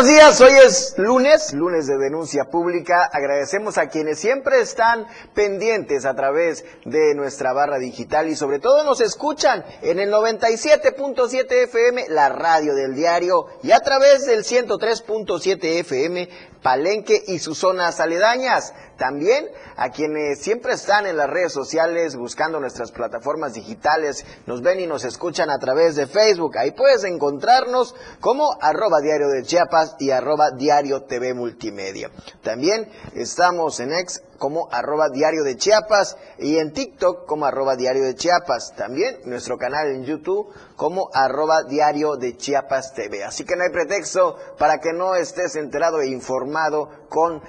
Buenos días, hoy es lunes, lunes de denuncia pública. Agradecemos a quienes siempre están pendientes a través de nuestra barra digital y sobre todo nos escuchan en el 97.7 FM, la radio del diario, y a través del 103.7 FM Palenque y sus zonas aledañas. También a quienes siempre están en las redes sociales buscando nuestras plataformas digitales, nos ven y nos escuchan a través de Facebook. Ahí puedes encontrarnos como arroba diario de Chiapas y arroba diario TV Multimedia. También estamos en ex como arroba diario de Chiapas y en TikTok como arroba diario de Chiapas. También nuestro canal en YouTube como arroba diario de Chiapas TV. Así que no hay pretexto para que no estés enterado e informado con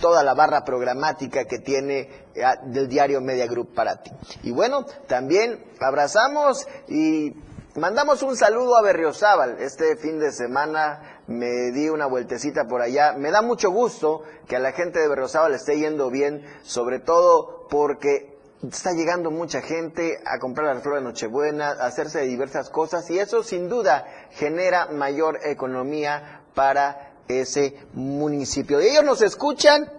toda la barra programática que tiene eh, del diario Media Group para ti. Y bueno, también abrazamos y mandamos un saludo a Berriozábal. Este fin de semana me di una vueltecita por allá. Me da mucho gusto que a la gente de Berriozábal esté yendo bien, sobre todo porque está llegando mucha gente a comprar las flores de Nochebuena, a hacerse de diversas cosas y eso sin duda genera mayor economía para ese municipio. Ellos nos escuchan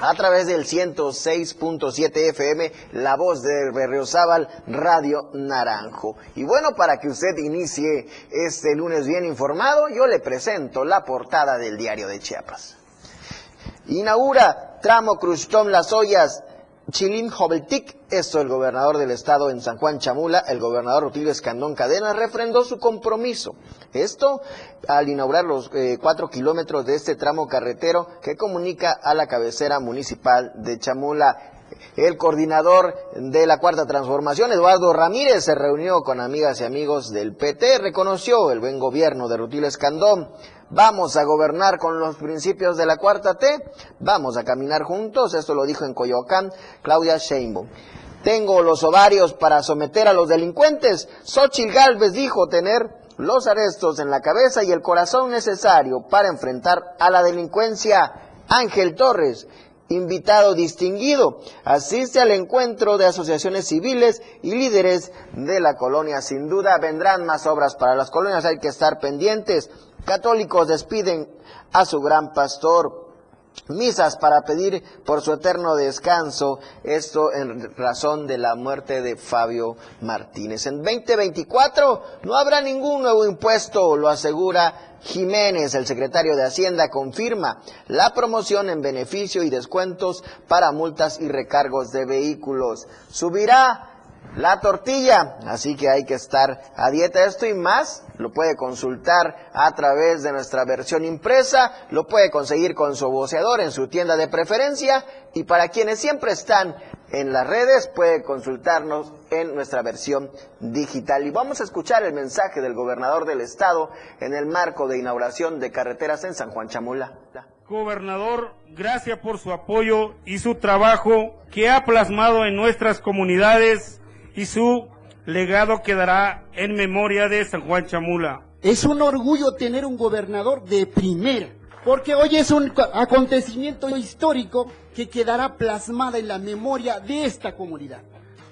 a través del 106.7 FM, la voz de Berriozábal, Radio Naranjo. Y bueno, para que usted inicie este lunes bien informado, yo le presento la portada del diario de Chiapas. Inaugura tramo Cruztón Las Ollas Chilín Joveltic, esto el gobernador del estado en San Juan Chamula, el gobernador Rutilio Escandón Cadena, refrendó su compromiso. Esto al inaugurar los eh, cuatro kilómetros de este tramo carretero que comunica a la cabecera municipal de Chamula. El coordinador de la Cuarta Transformación, Eduardo Ramírez, se reunió con amigas y amigos del PT, reconoció el buen gobierno de Rutilio Escandón Vamos a gobernar con los principios de la cuarta T, vamos a caminar juntos, esto lo dijo en Coyoacán Claudia Sheinbaum. Tengo los ovarios para someter a los delincuentes. Xochitl Galvez dijo tener los arrestos en la cabeza y el corazón necesario para enfrentar a la delincuencia. Ángel Torres, invitado distinguido, asiste al encuentro de asociaciones civiles y líderes de la colonia. Sin duda vendrán más obras para las colonias, hay que estar pendientes. Católicos despiden a su gran pastor. Misas para pedir por su eterno descanso, esto en razón de la muerte de Fabio Martínez. En 2024 no habrá ningún nuevo impuesto, lo asegura Jiménez, el secretario de Hacienda, confirma la promoción en beneficio y descuentos para multas y recargos de vehículos. Subirá la tortilla. Así que hay que estar a dieta. Esto y más lo puede consultar a través de nuestra versión impresa, lo puede conseguir con su voceador en su tienda de preferencia y para quienes siempre están en las redes puede consultarnos en nuestra versión digital. Y vamos a escuchar el mensaje del gobernador del estado en el marco de inauguración de carreteras en San Juan Chamula. Gobernador, gracias por su apoyo y su trabajo que ha plasmado en nuestras comunidades y su legado quedará en memoria de San Juan Chamula. Es un orgullo tener un gobernador de primera, porque hoy es un acontecimiento histórico que quedará plasmada en la memoria de esta comunidad.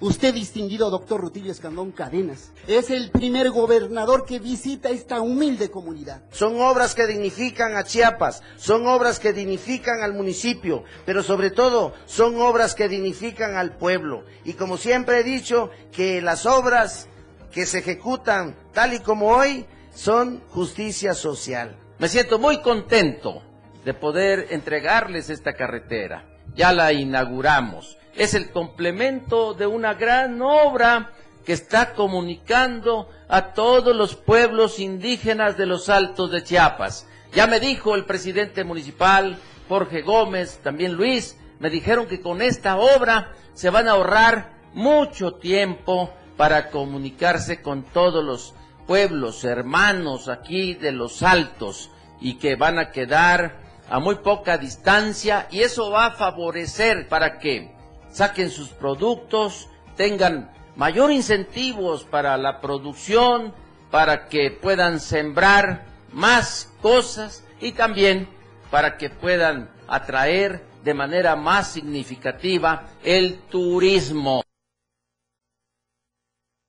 Usted, distinguido doctor Rutilio Escandón Cadenas, es el primer gobernador que visita esta humilde comunidad. Son obras que dignifican a Chiapas, son obras que dignifican al municipio, pero sobre todo son obras que dignifican al pueblo. Y como siempre he dicho, que las obras que se ejecutan tal y como hoy son justicia social. Me siento muy contento de poder entregarles esta carretera. Ya la inauguramos es el complemento de una gran obra que está comunicando a todos los pueblos indígenas de los altos de Chiapas. Ya me dijo el presidente municipal, Jorge Gómez, también Luis, me dijeron que con esta obra se van a ahorrar mucho tiempo para comunicarse con todos los pueblos hermanos aquí de los altos y que van a quedar a muy poca distancia y eso va a favorecer para que saquen sus productos, tengan mayor incentivos para la producción, para que puedan sembrar más cosas y también para que puedan atraer de manera más significativa el turismo.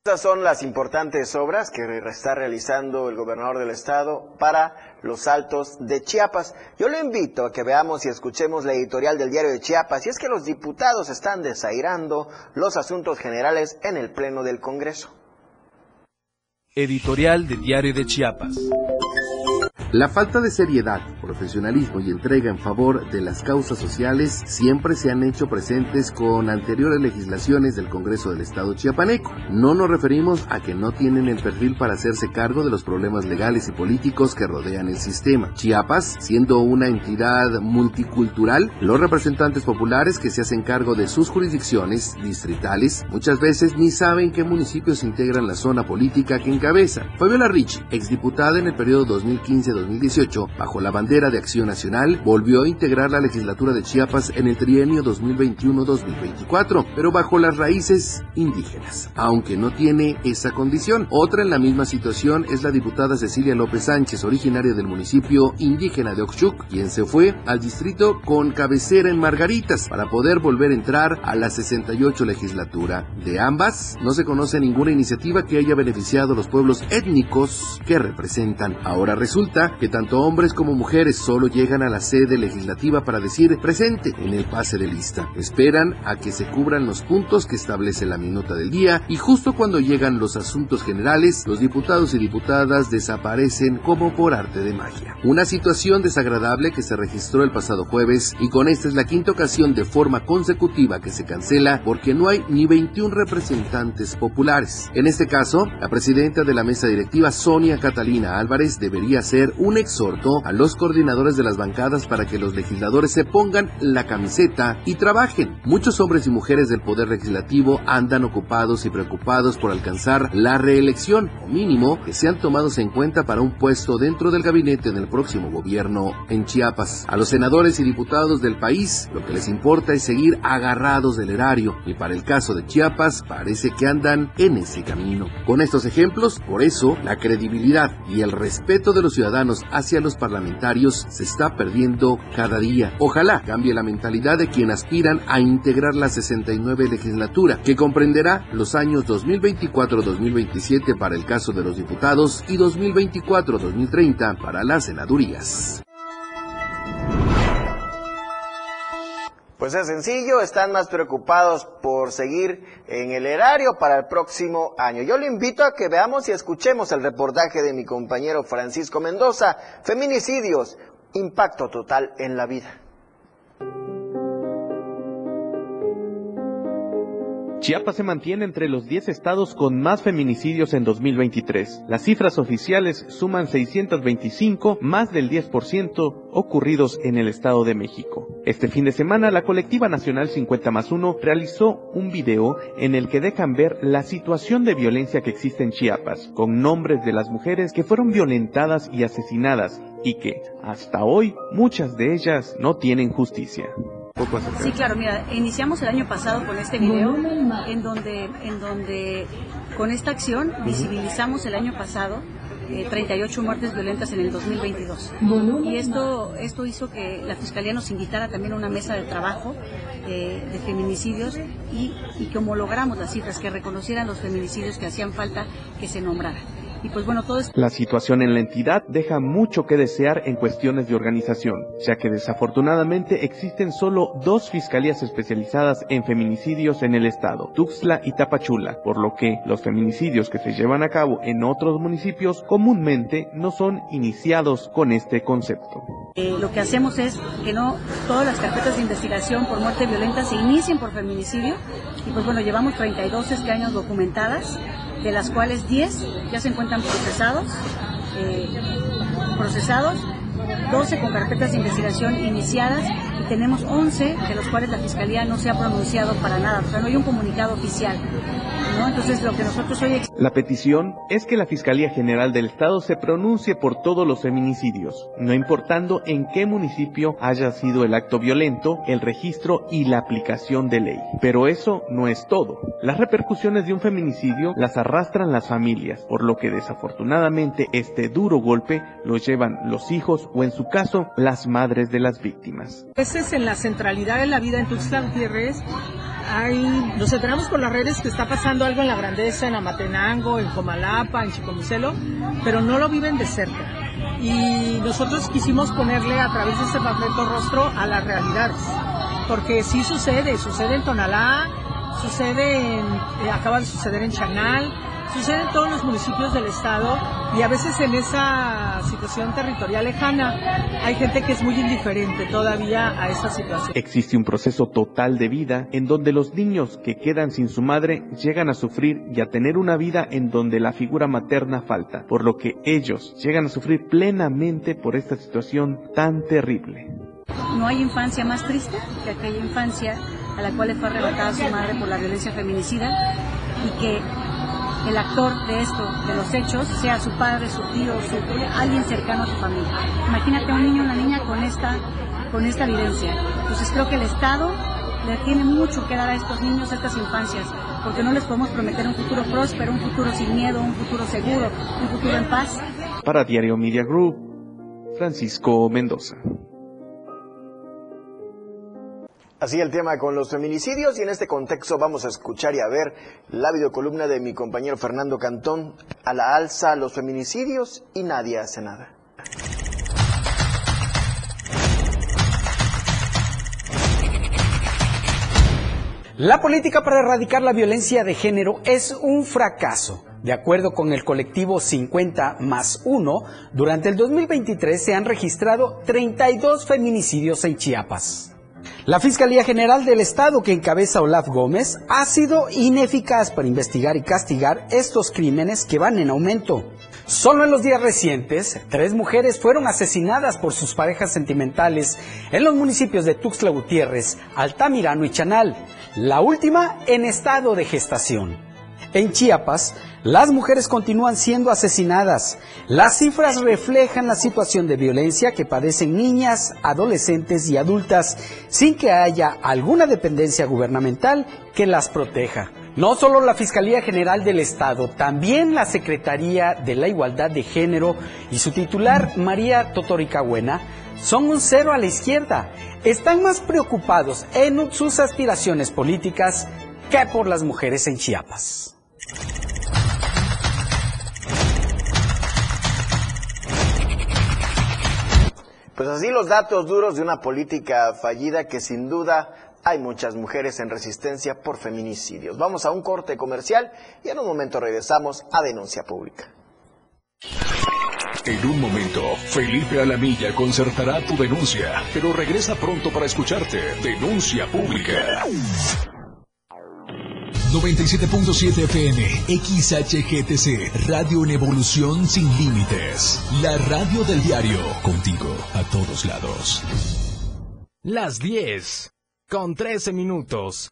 Estas son las importantes obras que está realizando el gobernador del estado para los altos de Chiapas. Yo le invito a que veamos y escuchemos la editorial del diario de Chiapas, y es que los diputados están desairando los asuntos generales en el Pleno del Congreso. Editorial de Diario de Chiapas. La falta de seriedad, profesionalismo y entrega en favor de las causas sociales siempre se han hecho presentes con anteriores legislaciones del Congreso del Estado chiapaneco. No nos referimos a que no tienen el perfil para hacerse cargo de los problemas legales y políticos que rodean el sistema. Chiapas, siendo una entidad multicultural, los representantes populares que se hacen cargo de sus jurisdicciones distritales muchas veces ni saben qué municipios integran la zona política que encabeza. Fabiola Ricci, exdiputada en el periodo 2015 2018, bajo la bandera de Acción Nacional, volvió a integrar la legislatura de Chiapas en el trienio 2021-2024, pero bajo las raíces indígenas, aunque no tiene esa condición. Otra en la misma situación es la diputada Cecilia López Sánchez, originaria del municipio indígena de Oxchuc, quien se fue al distrito con cabecera en Margaritas para poder volver a entrar a la 68 legislatura. De ambas, no se conoce ninguna iniciativa que haya beneficiado a los pueblos étnicos que representan. Ahora resulta que tanto hombres como mujeres solo llegan a la sede legislativa para decir presente en el pase de lista. Esperan a que se cubran los puntos que establece la minuta del día y justo cuando llegan los asuntos generales, los diputados y diputadas desaparecen como por arte de magia. Una situación desagradable que se registró el pasado jueves y con esta es la quinta ocasión de forma consecutiva que se cancela porque no hay ni 21 representantes populares. En este caso, la presidenta de la mesa directiva, Sonia Catalina Álvarez, debería ser un exhorto a los coordinadores de las bancadas para que los legisladores se pongan la camiseta y trabajen. Muchos hombres y mujeres del Poder Legislativo andan ocupados y preocupados por alcanzar la reelección, o mínimo que sean tomados en cuenta para un puesto dentro del gabinete en el próximo gobierno en Chiapas. A los senadores y diputados del país lo que les importa es seguir agarrados del erario y para el caso de Chiapas parece que andan en ese camino. Con estos ejemplos, por eso, la credibilidad y el respeto de los ciudadanos hacia los parlamentarios se está perdiendo cada día. Ojalá cambie la mentalidad de quien aspiran a integrar la 69 legislatura, que comprenderá los años 2024-2027 para el caso de los diputados y 2024-2030 para las senadurías. Pues es sencillo, están más preocupados por seguir en el erario para el próximo año. Yo le invito a que veamos y escuchemos el reportaje de mi compañero Francisco Mendoza, Feminicidios, impacto total en la vida. Chiapas se mantiene entre los 10 estados con más feminicidios en 2023. Las cifras oficiales suman 625, más del 10% ocurridos en el Estado de México. Este fin de semana, la colectiva nacional 50 más 1 realizó un video en el que dejan ver la situación de violencia que existe en Chiapas, con nombres de las mujeres que fueron violentadas y asesinadas y que, hasta hoy, muchas de ellas no tienen justicia. Sí, claro, mira, iniciamos el año pasado con este video en donde, en donde con esta acción visibilizamos el año pasado 38 eh, muertes violentas en el 2022. Y esto, esto hizo que la Fiscalía nos invitara también a una mesa de trabajo eh, de feminicidios y, y que homologramos las cifras, que reconocieran los feminicidios que hacían falta que se nombraran. Pues la situación en la entidad deja mucho que desear en cuestiones de organización, ya que desafortunadamente existen solo dos fiscalías especializadas en feminicidios en el estado, Tuxtla y Tapachula, por lo que los feminicidios que se llevan a cabo en otros municipios comúnmente no son iniciados con este concepto. Eh, lo que hacemos es que no todas las carpetas de investigación por muerte violenta se inicien por feminicidio y pues bueno, llevamos 32 este años documentadas de las cuales 10 ya se encuentran procesados, eh, procesados, 12 con carpetas de investigación iniciadas y tenemos 11 de los cuales la Fiscalía no se ha pronunciado para nada, o sea, no hay un comunicado oficial. Entonces, lo que nosotros hoy... La petición es que la Fiscalía General del Estado se pronuncie por todos los feminicidios, no importando en qué municipio haya sido el acto violento, el registro y la aplicación de ley. Pero eso no es todo. Las repercusiones de un feminicidio las arrastran las familias, por lo que desafortunadamente este duro golpe lo llevan los hijos o en su caso las madres de las víctimas. Esa es en la centralidad de la vida en Tuxtla Gutiérrez hay, nos enteramos por las redes que está pasando algo en la Grandeza, en Amatenango, en Comalapa, en Chicomucelo, pero no lo viven de cerca. Y nosotros quisimos ponerle a través de este panfleto rostro a las realidades, porque sí sucede, sucede en Tonalá, sucede en, eh, acaba de suceder en Chanal, sucede en todos los municipios del estado y a veces en esa situación territorial lejana hay gente que es muy indiferente todavía a esta situación. Existe un proceso total de vida en donde los niños que quedan sin su madre llegan a sufrir y a tener una vida en donde la figura materna falta, por lo que ellos llegan a sufrir plenamente por esta situación tan terrible. No hay infancia más triste que aquella infancia a la cual le fue arrebatada su madre por la violencia feminicida y que el actor de esto, de los hechos, sea su padre, su tío, su, alguien cercano a su familia. Imagínate un niño o una niña con esta, con esta evidencia. Entonces creo que el Estado le tiene mucho que dar a estos niños, a estas infancias, porque no les podemos prometer un futuro próspero, un futuro sin miedo, un futuro seguro, un futuro en paz. Para Diario Media Group, Francisco Mendoza. Así el tema con los feminicidios y en este contexto vamos a escuchar y a ver la videocolumna de mi compañero Fernando Cantón a la alza los feminicidios y nadie hace nada. La política para erradicar la violencia de género es un fracaso. De acuerdo con el colectivo 50 más 1, durante el 2023 se han registrado 32 feminicidios en Chiapas. La Fiscalía General del Estado que encabeza Olaf Gómez ha sido ineficaz para investigar y castigar estos crímenes que van en aumento. Solo en los días recientes, tres mujeres fueron asesinadas por sus parejas sentimentales en los municipios de Tuxtla Gutiérrez, Altamirano y Chanal, la última en estado de gestación. En Chiapas, las mujeres continúan siendo asesinadas. Las cifras reflejan la situación de violencia que padecen niñas, adolescentes y adultas sin que haya alguna dependencia gubernamental que las proteja. No solo la Fiscalía General del Estado, también la Secretaría de la Igualdad de Género y su titular María Totoricahuena son un cero a la izquierda. Están más preocupados en sus aspiraciones políticas que por las mujeres en Chiapas. Pues así los datos duros de una política fallida que sin duda hay muchas mujeres en resistencia por feminicidios. Vamos a un corte comercial y en un momento regresamos a Denuncia Pública. En un momento, Felipe Alamilla concertará tu denuncia, pero regresa pronto para escucharte. Denuncia Pública. 97.7 FM, XHGTC, Radio en Evolución Sin Límites. La radio del diario, contigo a todos lados. Las 10, con 13 minutos.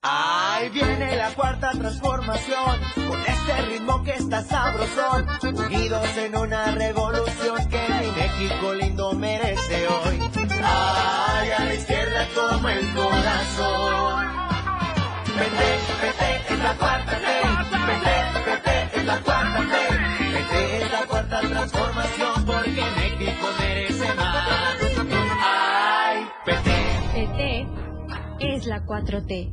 Ahí viene la cuarta transformación, con este ritmo que está sabrosón, unidos en una revolución que mi México lindo merece hoy. Ay, a la izquierda como el corazón. Vete, vete, es la cuarta T, vete, vete, es la cuarta T, vete, es la cuarta transformación porque la 4T.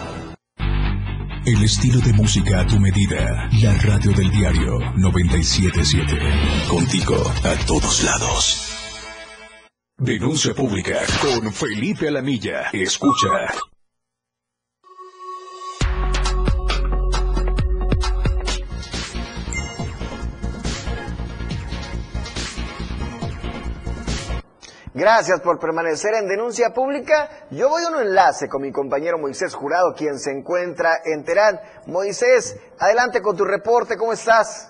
El estilo de música a tu medida. La radio del diario 977. Contigo a todos lados. Denuncia pública con Felipe Alamilla. Escucha. Gracias por permanecer en Denuncia Pública. Yo voy a un enlace con mi compañero Moisés Jurado, quien se encuentra en Terán. Moisés, adelante con tu reporte, ¿cómo estás?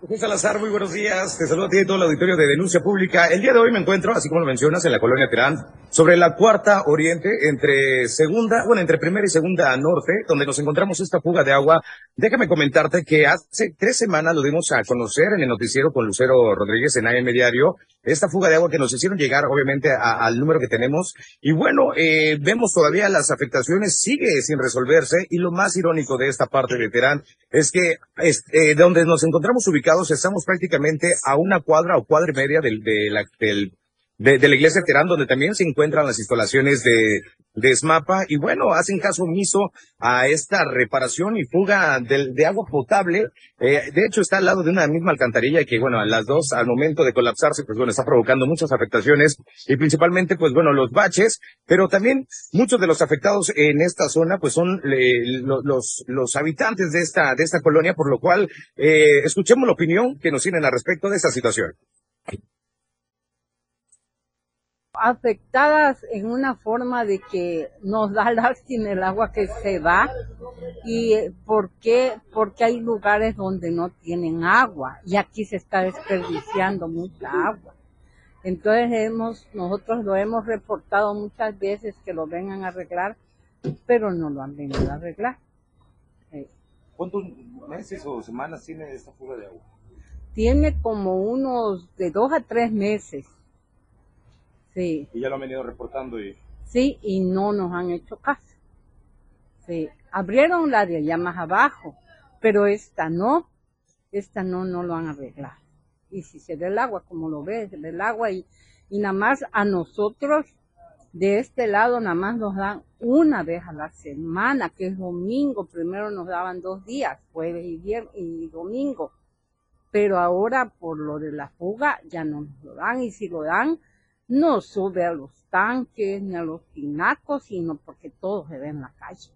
José Salazar, muy buenos días. Te saludo a ti y todo el auditorio de Denuncia Pública. El día de hoy me encuentro, así como lo mencionas, en la colonia Terán, sobre la cuarta oriente, entre segunda, bueno, entre primera y segunda norte, donde nos encontramos esta fuga de agua. Déjame comentarte que hace tres semanas lo dimos a conocer en el noticiero con Lucero Rodríguez en AM Diario, esta fuga de agua que nos hicieron llegar, obviamente, al número que tenemos. Y bueno, eh, vemos todavía las afectaciones, sigue sin resolverse, y lo más irónico de esta parte de Terán es que, eh, donde nos encontramos ubicados, estamos prácticamente a una cuadra o cuadra y media del, de la, del de, la iglesia Terán, donde también se encuentran las instalaciones de, de SMAPA, y bueno, hacen caso omiso a esta reparación y fuga de, de agua potable. Eh, de hecho, está al lado de una misma alcantarilla que, bueno, a las dos, al momento de colapsarse, pues bueno, está provocando muchas afectaciones, y principalmente, pues bueno, los baches, pero también muchos de los afectados en esta zona, pues son eh, los, los habitantes de esta, de esta colonia, por lo cual, eh, escuchemos la opinión que nos tienen al respecto de esta situación. Afectadas en una forma de que nos da lástima el agua que se va y por qué porque hay lugares donde no tienen agua y aquí se está desperdiciando mucha agua. Entonces hemos nosotros lo hemos reportado muchas veces que lo vengan a arreglar pero no lo han venido a arreglar. ¿Cuántos meses o semanas tiene esta fuga de agua? Tiene como unos de dos a tres meses Sí. Y ya lo han venido reportando y... Sí, y no nos han hecho caso. Sí. Abrieron la de allá más abajo, pero esta no. Esta no, no lo han arreglado. Y si se da el agua, como lo ves, el agua y, y nada más a nosotros de este lado nada más nos dan una vez a la semana, que es domingo. Primero nos daban dos días, jueves y, viernes y domingo. Pero ahora por lo de la fuga ya no nos lo dan y si lo dan no sube a los tanques ni a los tinacos, sino porque todo se ve en la calle.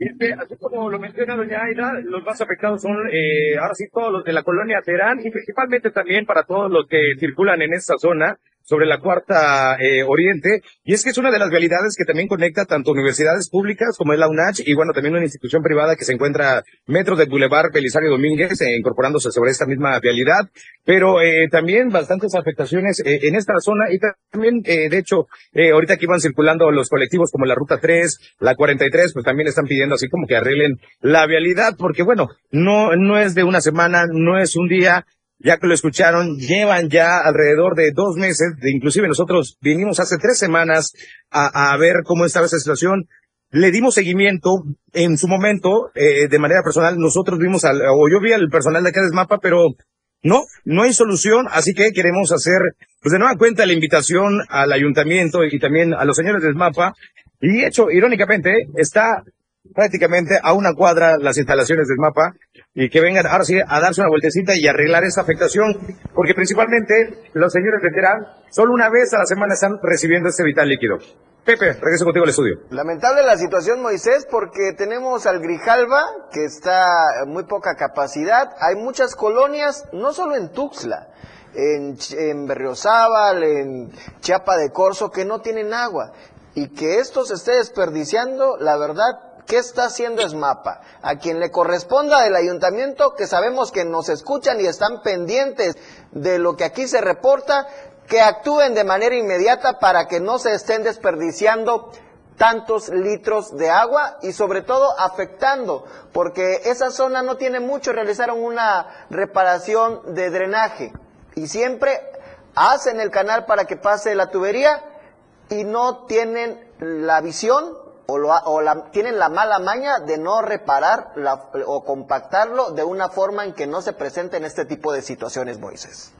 Y es que, así como lo menciona doña Aida, los más afectados son, eh, ahora sí, todos los de la colonia Terán y principalmente también para todos los que circulan en esta zona sobre la cuarta eh, oriente. Y es que es una de las vialidades que también conecta tanto universidades públicas como es la UNACH y bueno, también una institución privada que se encuentra metros del Boulevard Belisario Domínguez, eh, incorporándose sobre esta misma vialidad. Pero eh, también bastantes afectaciones eh, en esta zona y también, eh, de hecho, eh, ahorita que iban circulando los colectivos como la Ruta 3, la 43, pues también están pidiendo así como que arreglen la vialidad porque bueno, no, no es de una semana, no es un día, ya que lo escucharon, llevan ya alrededor de dos meses, de, inclusive nosotros vinimos hace tres semanas a, ver cómo estaba esa situación. Le dimos seguimiento en su momento, eh, de manera personal, nosotros vimos al, o yo vi al personal de acá de Mapa, pero no, no hay solución, así que queremos hacer, pues de nueva cuenta, la invitación al ayuntamiento y también a los señores del MAPA. Y hecho, irónicamente, está prácticamente a una cuadra las instalaciones del mapa y que vengan ahora sí a darse una vueltecita y arreglar esta afectación, porque principalmente los señores de Terán solo una vez a la semana están recibiendo este vital líquido. Pepe, regreso contigo al estudio. Lamentable la situación, Moisés, porque tenemos al Grijalva, que está muy poca capacidad. Hay muchas colonias, no solo en Tuxtla, en, en Berriozábal, en Chiapa de Corzo, que no tienen agua. Y que esto se esté desperdiciando, la verdad, ¿Qué está haciendo ESMAPA? A quien le corresponda del ayuntamiento, que sabemos que nos escuchan y están pendientes de lo que aquí se reporta, que actúen de manera inmediata para que no se estén desperdiciando tantos litros de agua y sobre todo afectando, porque esa zona no tiene mucho, realizaron una reparación de drenaje y siempre hacen el canal para que pase la tubería y no tienen la visión o, lo, o la, tienen la mala maña de no reparar la, o compactarlo de una forma en que no se presenten este tipo de situaciones, Moisés.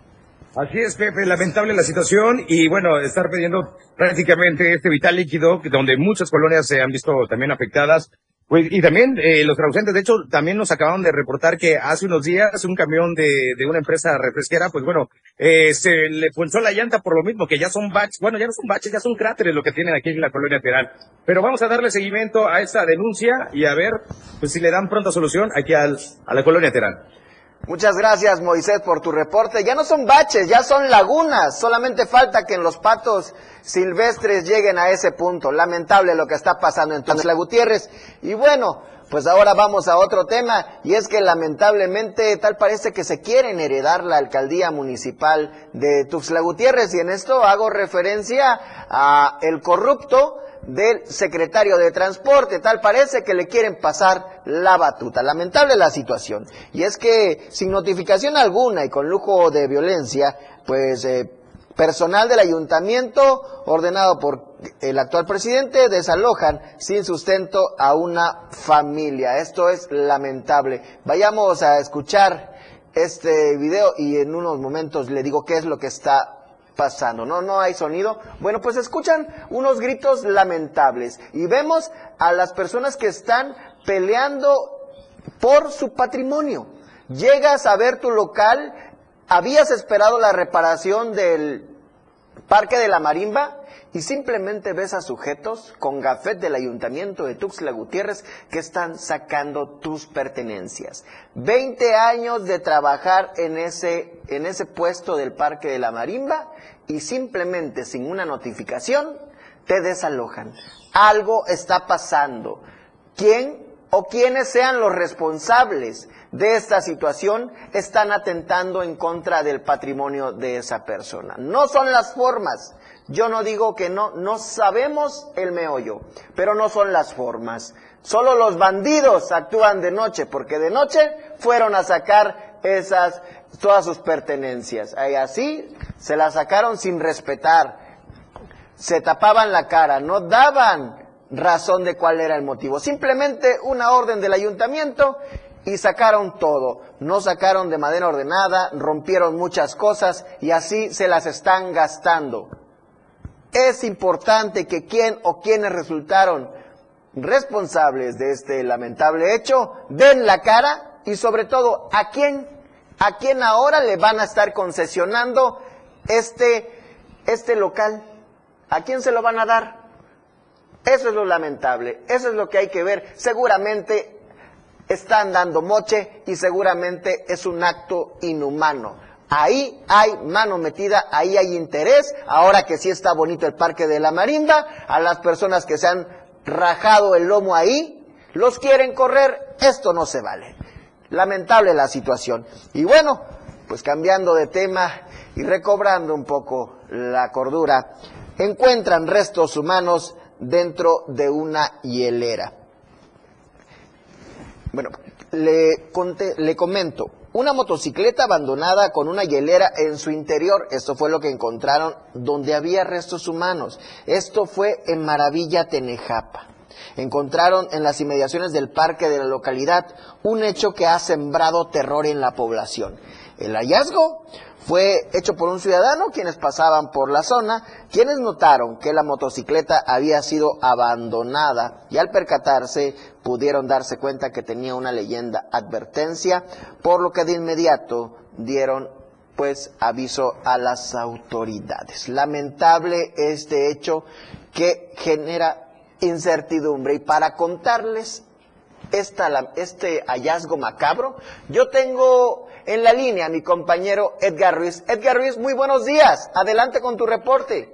Así es, Pepe, lamentable la situación y bueno, estar pidiendo prácticamente este vital líquido, donde muchas colonias se han visto también afectadas. Pues, y también eh, los traducentes, de hecho, también nos acaban de reportar que hace unos días un camión de, de una empresa refresquera, pues bueno, eh, se le punchó la llanta por lo mismo, que ya son baches, bueno, ya no son baches, ya son cráteres lo que tienen aquí en la colonia Terán. Pero vamos a darle seguimiento a esta denuncia y a ver pues si le dan pronta solución aquí al, a la colonia Terán. Muchas gracias, Moisés, por tu reporte. Ya no son baches, ya son lagunas. Solamente falta que en los patos silvestres lleguen a ese punto. Lamentable lo que está pasando en Tuxtla Gutiérrez. Y bueno, pues ahora vamos a otro tema, y es que lamentablemente tal parece que se quieren heredar la alcaldía municipal de Tuxtla Gutiérrez, y en esto hago referencia a el corrupto del secretario de Transporte. Tal parece que le quieren pasar la batuta. Lamentable la situación. Y es que sin notificación alguna y con lujo de violencia, pues eh, personal del ayuntamiento ordenado por el actual presidente desalojan sin sustento a una familia. Esto es lamentable. Vayamos a escuchar este video y en unos momentos le digo qué es lo que está pasando. No, no hay sonido. Bueno, pues escuchan unos gritos lamentables y vemos a las personas que están peleando por su patrimonio. Llegas a ver tu local, habías esperado la reparación del Parque de la Marimba y simplemente ves a sujetos con gafet del ayuntamiento de Tuxtla Gutiérrez que están sacando tus pertenencias. Veinte años de trabajar en ese, en ese puesto del Parque de la Marimba y simplemente sin una notificación te desalojan. Algo está pasando. ¿Quién o quienes sean los responsables de esta situación están atentando en contra del patrimonio de esa persona. No son las formas, yo no digo que no, no sabemos el meollo, pero no son las formas. Solo los bandidos actúan de noche, porque de noche fueron a sacar esas, todas sus pertenencias. Y así se las sacaron sin respetar. Se tapaban la cara, no daban razón de cuál era el motivo. Simplemente una orden del ayuntamiento y sacaron todo. No sacaron de manera ordenada, rompieron muchas cosas y así se las están gastando. Es importante que quien o quienes resultaron responsables de este lamentable hecho den la cara y sobre todo a quién, a quién ahora le van a estar concesionando este, este local. ¿A quién se lo van a dar? Eso es lo lamentable, eso es lo que hay que ver. Seguramente están dando moche y seguramente es un acto inhumano. Ahí hay mano metida, ahí hay interés. Ahora que sí está bonito el Parque de la Marinda, a las personas que se han rajado el lomo ahí, los quieren correr, esto no se vale. Lamentable la situación. Y bueno, pues cambiando de tema y recobrando un poco la cordura, encuentran restos humanos dentro de una hielera. Bueno, le, le comento, una motocicleta abandonada con una hielera en su interior. Esto fue lo que encontraron donde había restos humanos. Esto fue en Maravilla, Tenejapa. Encontraron en las inmediaciones del parque de la localidad un hecho que ha sembrado terror en la población. El hallazgo fue hecho por un ciudadano quienes pasaban por la zona, quienes notaron que la motocicleta había sido abandonada y al percatarse pudieron darse cuenta que tenía una leyenda advertencia, por lo que de inmediato dieron pues aviso a las autoridades. Lamentable este hecho que genera incertidumbre y para contarles esta, este hallazgo macabro, yo tengo en la línea mi compañero Edgar Ruiz. Edgar Ruiz, muy buenos días. Adelante con tu reporte.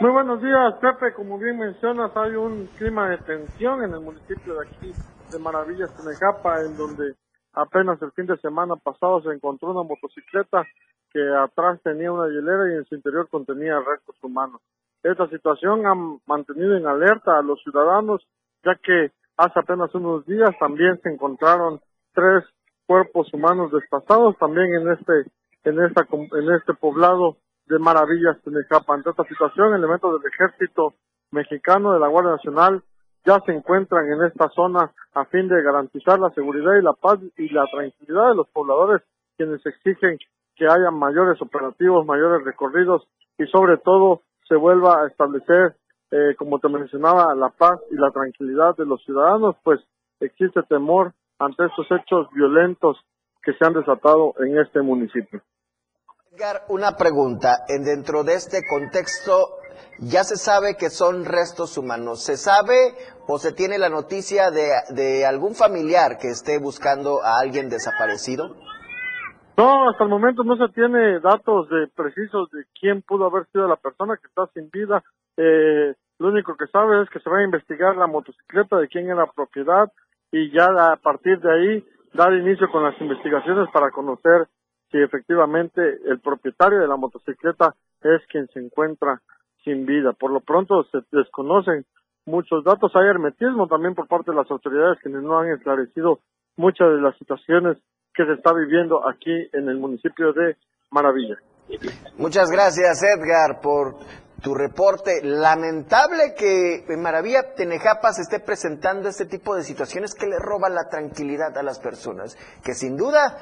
Muy buenos días, Pepe. Como bien mencionas, hay un clima de tensión en el municipio de aquí, de Maravillas, Tenejapa, en donde apenas el fin de semana pasado se encontró una motocicleta que atrás tenía una hielera y en su interior contenía restos humanos. esta situación ha mantenido en alerta a los ciudadanos, ya que hace apenas unos días también se encontraron tres cuerpos humanos desplazados también en este en esta en este poblado de Maravillas Tenejapa. Ante esta situación, elementos del ejército mexicano de la Guardia Nacional ya se encuentran en esta zona a fin de garantizar la seguridad y la paz y la tranquilidad de los pobladores quienes exigen que haya mayores operativos, mayores recorridos y sobre todo se vuelva a establecer, eh, como te mencionaba, la paz y la tranquilidad de los ciudadanos, pues existe temor ante estos hechos violentos que se han desatado en este municipio. Edgar, una pregunta. En dentro de este contexto, ya se sabe que son restos humanos. ¿Se sabe o se tiene la noticia de, de algún familiar que esté buscando a alguien desaparecido? No, hasta el momento no se tiene datos de precisos de quién pudo haber sido la persona que está sin vida. Eh, lo único que sabe es que se va a investigar la motocicleta de quién era propiedad y ya a partir de ahí dar inicio con las investigaciones para conocer si efectivamente el propietario de la motocicleta es quien se encuentra sin vida. Por lo pronto se desconocen muchos datos. Hay hermetismo también por parte de las autoridades quienes no han esclarecido muchas de las situaciones que se está viviendo aquí en el municipio de Maravilla. Muchas gracias Edgar por tu reporte. Lamentable que en Maravilla Tenejapa se esté presentando este tipo de situaciones que le roban la tranquilidad a las personas, que sin duda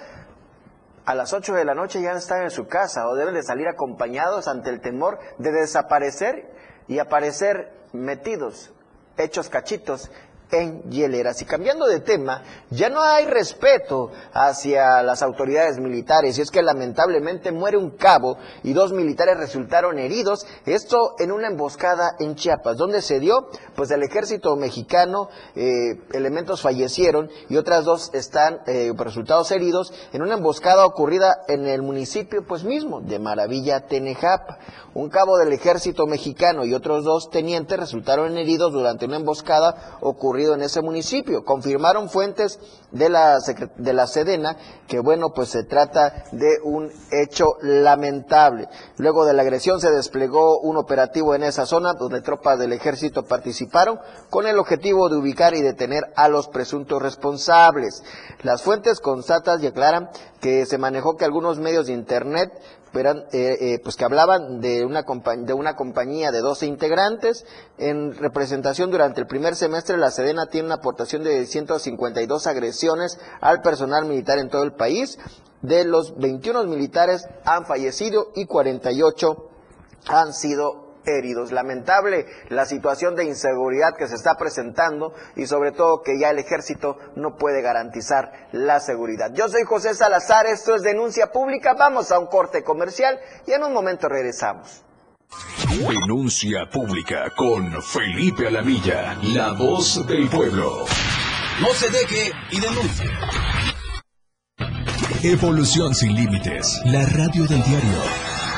a las 8 de la noche ya están en su casa o deben de salir acompañados ante el temor de desaparecer y aparecer metidos, hechos cachitos en hieleras. Y cambiando de tema, ya no hay respeto hacia las autoridades militares y es que lamentablemente muere un cabo y dos militares resultaron heridos, esto en una emboscada en Chiapas. ¿Dónde se dio? Pues el ejército mexicano, eh, elementos fallecieron y otras dos están eh, resultados heridos en una emboscada ocurrida en el municipio pues mismo de Maravilla, Tenejapa. Un cabo del ejército mexicano y otros dos tenientes resultaron heridos durante una emboscada ocurrida en ese municipio. Confirmaron fuentes de la, de la Sedena que, bueno, pues se trata de un hecho lamentable. Luego de la agresión se desplegó un operativo en esa zona donde tropas del ejército participaron con el objetivo de ubicar y detener a los presuntos responsables. Las fuentes constatan y aclaran que se manejó que algunos medios de Internet eh, eh, pues que hablaban de una, de una compañía de 12 integrantes. En representación durante el primer semestre, la Sedena tiene una aportación de 152 agresiones al personal militar en todo el país. De los 21 militares han fallecido y 48 han sido heridos. Lamentable la situación de inseguridad que se está presentando y sobre todo que ya el ejército no puede garantizar la seguridad. Yo soy José Salazar, esto es Denuncia Pública, vamos a un corte comercial y en un momento regresamos. Denuncia Pública con Felipe Alamilla, la voz del pueblo. No se deje y denuncie. Evolución sin límites, la radio del diario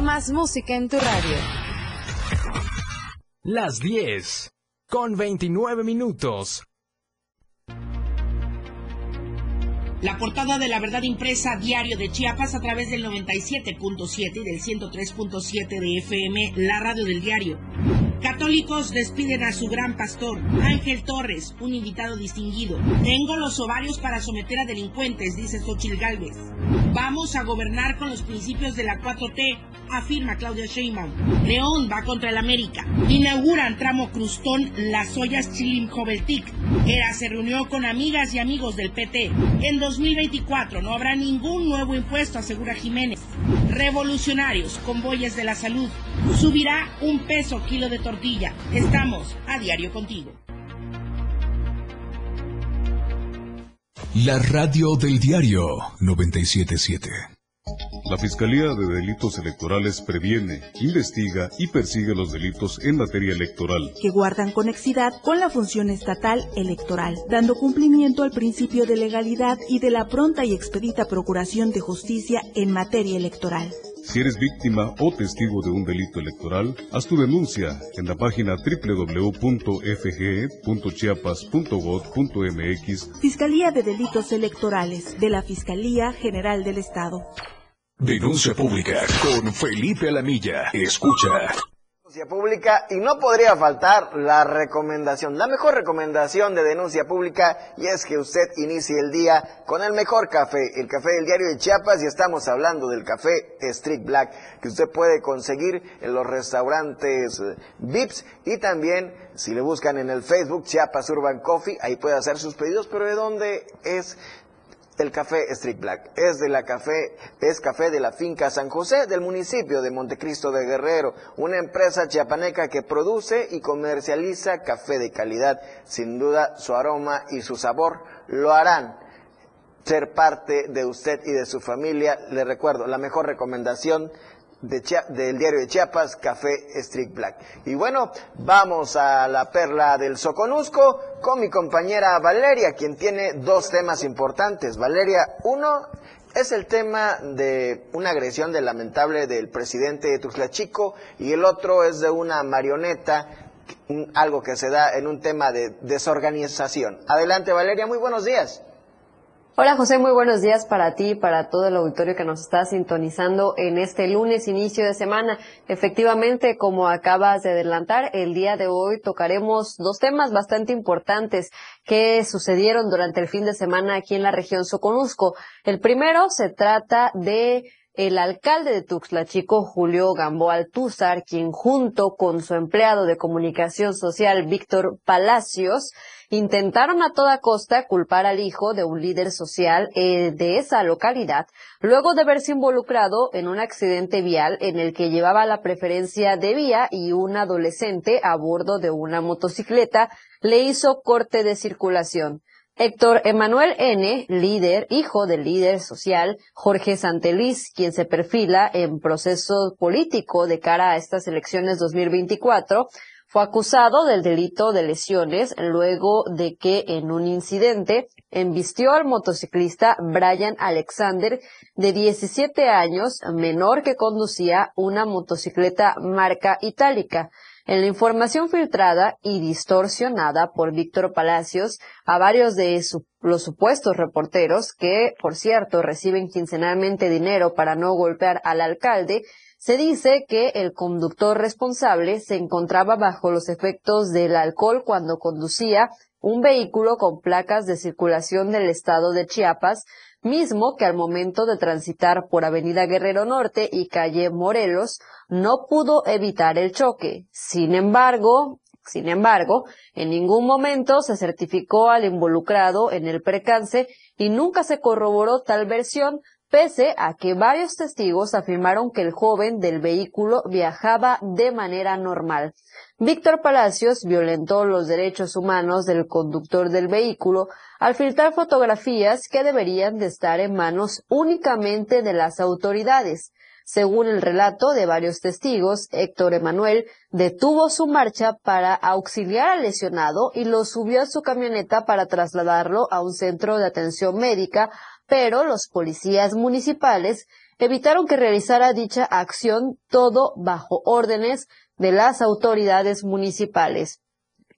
Más música en tu radio. Las 10 con 29 minutos. La portada de la verdad impresa diario de Chiapas a través del 97.7 y del 103.7 de FM, la radio del diario. Católicos despiden a su gran pastor, Ángel Torres, un invitado distinguido. Tengo los ovarios para someter a delincuentes, dice Xochil Gálvez. Vamos a gobernar con los principios de la 4T, afirma Claudia Sheinbaum. León va contra el América. Inauguran tramo Crustón Las Ollas Chilim Joveltic. Era se reunió con amigas y amigos del PT. En 2024 no habrá ningún nuevo impuesto, asegura Jiménez. Revolucionarios, convoyes de la salud. Subirá un peso kilo de tortilla. Estamos a diario contigo. La radio del diario 977. La Fiscalía de Delitos Electorales previene, investiga y persigue los delitos en materia electoral. que guardan conexidad con la función estatal electoral, dando cumplimiento al principio de legalidad y de la pronta y expedita procuración de justicia en materia electoral. Si eres víctima o testigo de un delito electoral, haz tu denuncia en la página www.fge.chiapas.gov.mx. Fiscalía de Delitos Electorales de la Fiscalía General del Estado. Denuncia pública con Felipe Alamilla. Escucha. Denuncia pública y no podría faltar la recomendación, la mejor recomendación de denuncia pública y es que usted inicie el día con el mejor café, el café del diario de Chiapas y estamos hablando del café Street Black que usted puede conseguir en los restaurantes eh, Vips y también si le buscan en el Facebook Chiapas Urban Coffee, ahí puede hacer sus pedidos, pero ¿de dónde es? El café Street Black es de la café, es café de la finca San José del municipio de Montecristo de Guerrero, una empresa chiapaneca que produce y comercializa café de calidad. Sin duda su aroma y su sabor lo harán ser parte de usted y de su familia. Le recuerdo, la mejor recomendación de del diario de Chiapas, Café Street Black. Y bueno, vamos a la perla del Soconusco con mi compañera Valeria, quien tiene dos temas importantes. Valeria, uno es el tema de una agresión de lamentable del presidente de Tuxtla Chico y el otro es de una marioneta, algo que se da en un tema de desorganización. Adelante Valeria, muy buenos días. Hola José, muy buenos días para ti y para todo el auditorio que nos está sintonizando en este lunes inicio de semana. Efectivamente, como acabas de adelantar, el día de hoy tocaremos dos temas bastante importantes que sucedieron durante el fin de semana aquí en la región Soconusco. El primero se trata de el alcalde de Tuxtla Chico, Julio Gamboa Altúzar, quien junto con su empleado de comunicación social, Víctor Palacios, intentaron a toda costa culpar al hijo de un líder social eh, de esa localidad, luego de verse involucrado en un accidente vial en el que llevaba la preferencia de vía y un adolescente a bordo de una motocicleta le hizo corte de circulación. Héctor Emanuel N., líder, hijo del líder social Jorge Santeliz, quien se perfila en proceso político de cara a estas elecciones 2024, fue acusado del delito de lesiones luego de que en un incidente embistió al motociclista Brian Alexander de 17 años, menor que conducía una motocicleta marca itálica. En la información filtrada y distorsionada por Víctor Palacios a varios de su- los supuestos reporteros, que, por cierto, reciben quincenalmente dinero para no golpear al alcalde, se dice que el conductor responsable se encontraba bajo los efectos del alcohol cuando conducía un vehículo con placas de circulación del estado de Chiapas, mismo que al momento de transitar por Avenida Guerrero Norte y calle Morelos no pudo evitar el choque. Sin embargo, sin embargo, en ningún momento se certificó al involucrado en el percance y nunca se corroboró tal versión, pese a que varios testigos afirmaron que el joven del vehículo viajaba de manera normal. Víctor Palacios violentó los derechos humanos del conductor del vehículo al filtrar fotografías que deberían de estar en manos únicamente de las autoridades. Según el relato de varios testigos, Héctor Emanuel detuvo su marcha para auxiliar al lesionado y lo subió a su camioneta para trasladarlo a un centro de atención médica, pero los policías municipales evitaron que realizara dicha acción todo bajo órdenes de las autoridades municipales.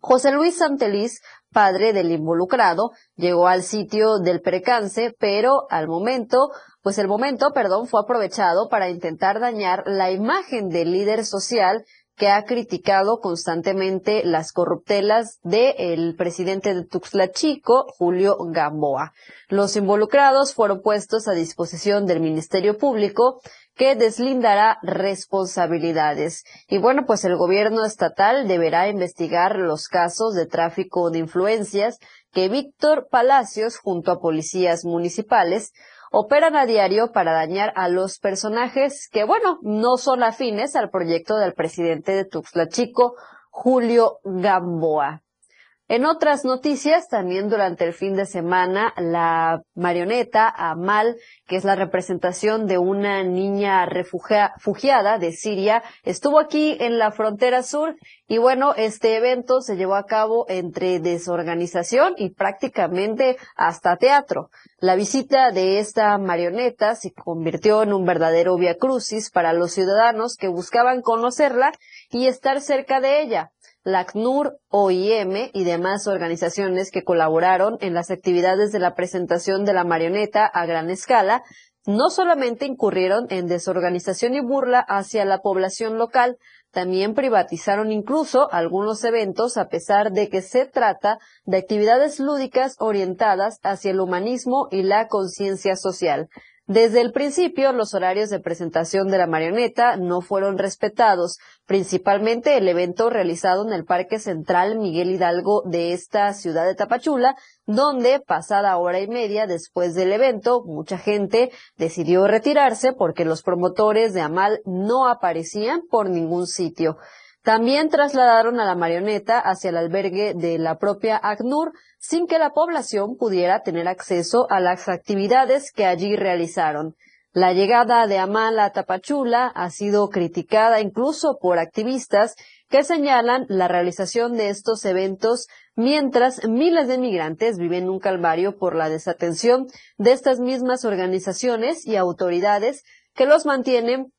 José Luis Santeliz, padre del involucrado, llegó al sitio del percance, pero al momento, pues el momento, perdón, fue aprovechado para intentar dañar la imagen del líder social que ha criticado constantemente las corruptelas del presidente de Tuxtla Chico, Julio Gamboa. Los involucrados fueron puestos a disposición del Ministerio Público que deslindará responsabilidades. Y bueno, pues el gobierno estatal deberá investigar los casos de tráfico de influencias que Víctor Palacios, junto a policías municipales, operan a diario para dañar a los personajes que, bueno, no son afines al proyecto del presidente de Tuxtla Chico, Julio Gamboa. En otras noticias, también durante el fin de semana, la marioneta Amal, que es la representación de una niña refugiada de Siria, estuvo aquí en la frontera sur y bueno, este evento se llevó a cabo entre desorganización y prácticamente hasta teatro. La visita de esta marioneta se convirtió en un verdadero via crucis para los ciudadanos que buscaban conocerla y estar cerca de ella la ACNUR, OIM y demás organizaciones que colaboraron en las actividades de la presentación de la marioneta a gran escala, no solamente incurrieron en desorganización y burla hacia la población local, también privatizaron incluso algunos eventos a pesar de que se trata de actividades lúdicas orientadas hacia el humanismo y la conciencia social. Desde el principio, los horarios de presentación de la marioneta no fueron respetados, principalmente el evento realizado en el Parque Central Miguel Hidalgo de esta ciudad de Tapachula, donde pasada hora y media después del evento, mucha gente decidió retirarse porque los promotores de Amal no aparecían por ningún sitio. También trasladaron a la marioneta hacia el albergue de la propia ACNUR sin que la población pudiera tener acceso a las actividades que allí realizaron. La llegada de Amal a Tapachula ha sido criticada incluso por activistas que señalan la realización de estos eventos mientras miles de migrantes viven un calvario por la desatención de estas mismas organizaciones y autoridades que los mantienen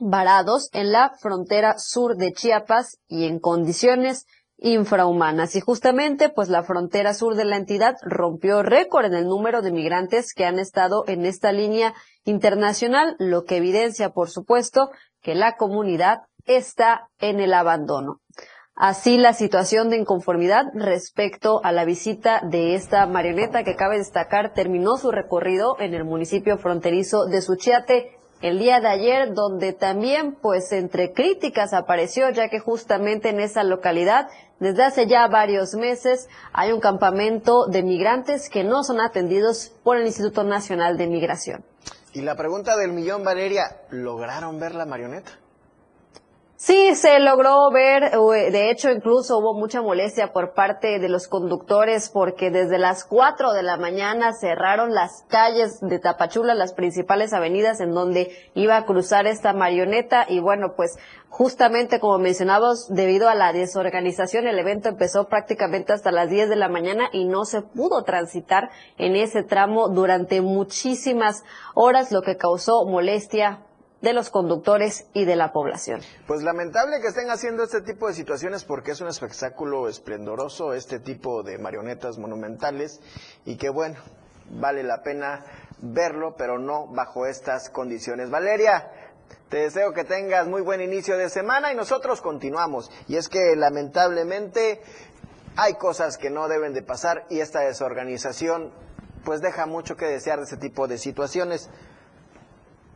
varados en la frontera sur de Chiapas y en condiciones infrahumanas. Y justamente, pues la frontera sur de la entidad rompió récord en el número de migrantes que han estado en esta línea internacional, lo que evidencia, por supuesto, que la comunidad está en el abandono. Así la situación de inconformidad respecto a la visita de esta marioneta que cabe destacar terminó su recorrido en el municipio fronterizo de Suchiate el día de ayer, donde también, pues, entre críticas apareció, ya que justamente en esa localidad, desde hace ya varios meses, hay un campamento de migrantes que no son atendidos por el Instituto Nacional de Migración. Y la pregunta del millón, Valeria, ¿lograron ver la marioneta? Sí, se logró ver, de hecho incluso hubo mucha molestia por parte de los conductores porque desde las 4 de la mañana cerraron las calles de Tapachula, las principales avenidas en donde iba a cruzar esta marioneta. Y bueno, pues justamente como mencionamos, debido a la desorganización, el evento empezó prácticamente hasta las 10 de la mañana y no se pudo transitar en ese tramo durante muchísimas horas, lo que causó molestia de los conductores y de la población. Pues lamentable que estén haciendo este tipo de situaciones porque es un espectáculo esplendoroso, este tipo de marionetas monumentales y que bueno, vale la pena verlo, pero no bajo estas condiciones. Valeria, te deseo que tengas muy buen inicio de semana y nosotros continuamos. Y es que lamentablemente hay cosas que no deben de pasar y esta desorganización pues deja mucho que desear de este tipo de situaciones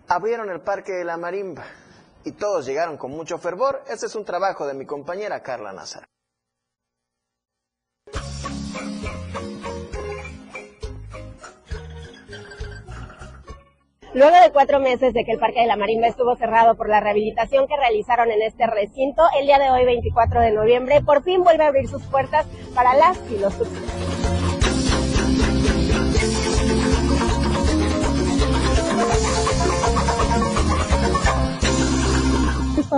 abrieron el Parque de la Marimba y todos llegaron con mucho fervor. Este es un trabajo de mi compañera Carla Nazar. Luego de cuatro meses de que el Parque de la Marimba estuvo cerrado por la rehabilitación que realizaron en este recinto, el día de hoy, 24 de noviembre, por fin vuelve a abrir sus puertas para las y.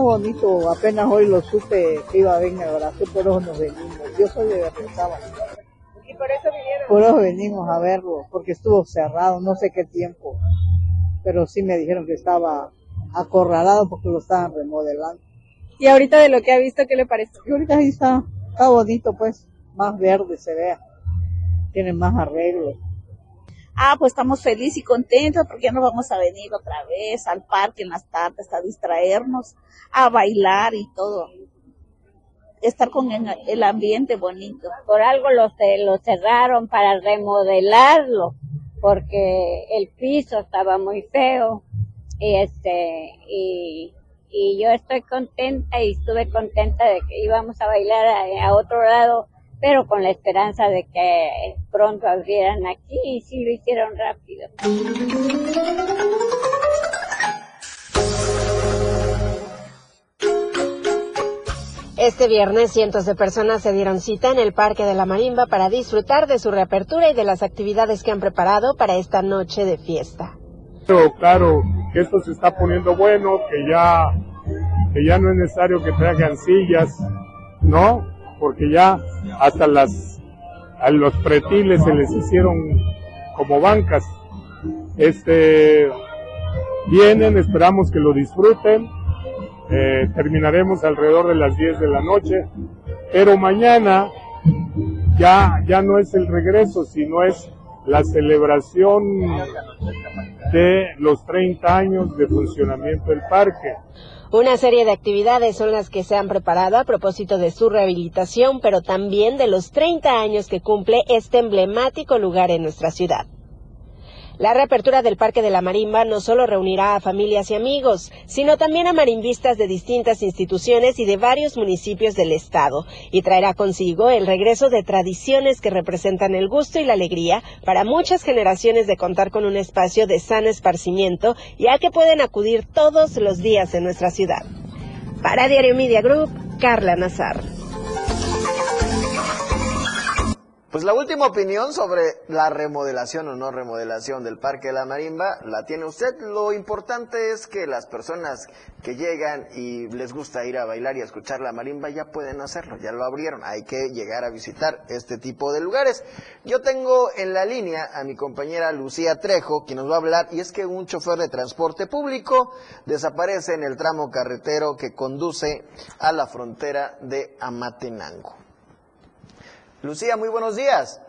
bonito, apenas hoy lo supe que iba a venir a Brasil, por eso nos venimos. Yo soy de Berrezaba. ¿Y por eso vinieron? Por eso venimos a verlo, porque estuvo cerrado, no sé qué tiempo. Pero sí me dijeron que estaba acorralado porque lo estaban remodelando. ¿Y ahorita de lo que ha visto, qué le parece? Y ahorita ahí está, está bonito pues, más verde se vea. Tiene más arreglo ah, pues estamos felices y contentos porque ya no vamos a venir otra vez al parque en las tardes a distraernos, a bailar y todo. Estar con el ambiente bonito. Por algo lo, lo cerraron para remodelarlo, porque el piso estaba muy feo. Y este, y yo estoy contenta y estuve contenta de que íbamos a bailar a otro lado pero con la esperanza de que pronto abrieran aquí y sí lo hicieron rápido. Este viernes cientos de personas se dieron cita en el Parque de la Marimba para disfrutar de su reapertura y de las actividades que han preparado para esta noche de fiesta. Pero claro, que esto se está poniendo bueno, que ya, que ya no es necesario que traigan sillas, ¿no? Porque ya hasta las, a los pretiles se les hicieron como bancas. Este, vienen, esperamos que lo disfruten eh, terminaremos alrededor de las 10 de la noche, pero mañana ya, ya no es el regreso, sino es la celebración de los 30 años de funcionamiento del parque. Una serie de actividades son las que se han preparado a propósito de su rehabilitación, pero también de los 30 años que cumple este emblemático lugar en nuestra ciudad. La reapertura del Parque de la Marimba no solo reunirá a familias y amigos, sino también a marimbistas de distintas instituciones y de varios municipios del estado, y traerá consigo el regreso de tradiciones que representan el gusto y la alegría para muchas generaciones de contar con un espacio de sano esparcimiento, ya que pueden acudir todos los días en nuestra ciudad. Para Diario Media Group, Carla Nazar. Pues la última opinión sobre la remodelación o no remodelación del Parque de la Marimba la tiene usted. Lo importante es que las personas que llegan y les gusta ir a bailar y a escuchar la marimba ya pueden hacerlo, ya lo abrieron. Hay que llegar a visitar este tipo de lugares. Yo tengo en la línea a mi compañera Lucía Trejo, quien nos va a hablar, y es que un chofer de transporte público desaparece en el tramo carretero que conduce a la frontera de Amatenango. Lucía, muy buenos días.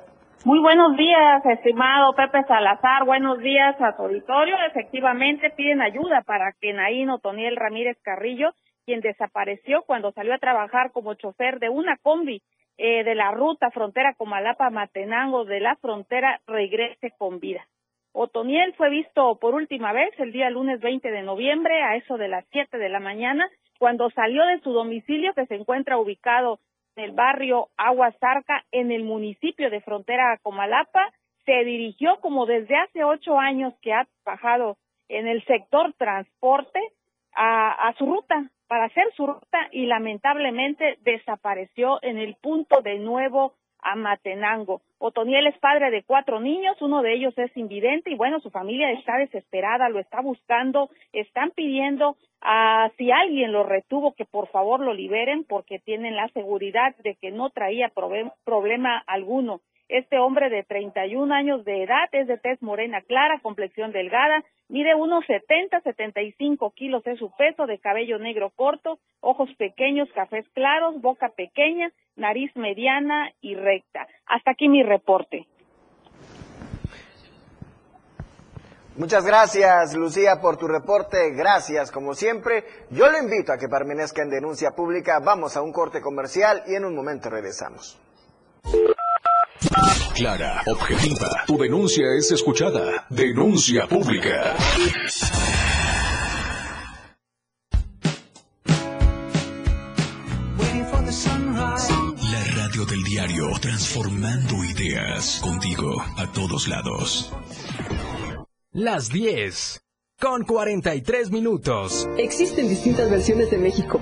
Muy buenos días, estimado Pepe Salazar. Buenos días a tu auditorio. Efectivamente, piden ayuda para que Naín Otoniel Ramírez Carrillo, quien desapareció cuando salió a trabajar como chofer de una combi eh, de la ruta frontera Comalapa-Matenango de la frontera, regrese con vida. Otoniel fue visto por última vez el día lunes 20 de noviembre a eso de las 7 de la mañana, cuando salió de su domicilio que se encuentra ubicado el barrio Aguasarca, en el municipio de Frontera Comalapa. Se dirigió como desde hace ocho años que ha trabajado en el sector transporte a su ruta, para hacer su ruta y lamentablemente desapareció en el punto de nuevo Amatenango. Otoniel es padre de cuatro niños, uno de ellos es invidente y bueno, su familia está desesperada, lo está buscando, están pidiendo a si alguien lo retuvo que por favor lo liberen porque tienen la seguridad de que no traía problema alguno. Este hombre de 31 años de edad es de tez morena clara, complexión delgada, mide unos 70, 75 kilos es su peso, de cabello negro corto, ojos pequeños, cafés claros, boca pequeña, nariz mediana y recta. Hasta aquí mi reporte. Muchas gracias, Lucía, por tu reporte. Gracias, como siempre. Yo le invito a que permanezca en denuncia pública. Vamos a un corte comercial y en un momento regresamos. Clara, objetiva. Tu denuncia es escuchada. Denuncia pública. La radio del diario, transformando ideas contigo a todos lados. Las 10 con 43 minutos. Existen distintas versiones de México.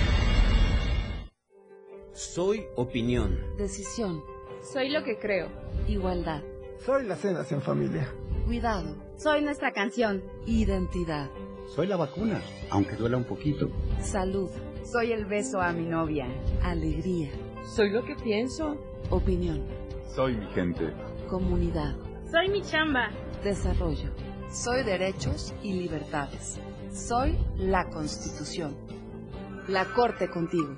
Soy opinión. Decisión. Soy lo que creo. Igualdad. Soy las cenas en familia. Cuidado. Soy nuestra canción. Identidad. Soy la vacuna, aunque duela un poquito. Salud. Soy el beso a mi novia. Alegría. Soy lo que pienso. Opinión. Soy mi gente. Comunidad. Soy mi chamba. Desarrollo. Soy derechos y libertades. Soy la Constitución. La Corte contigo.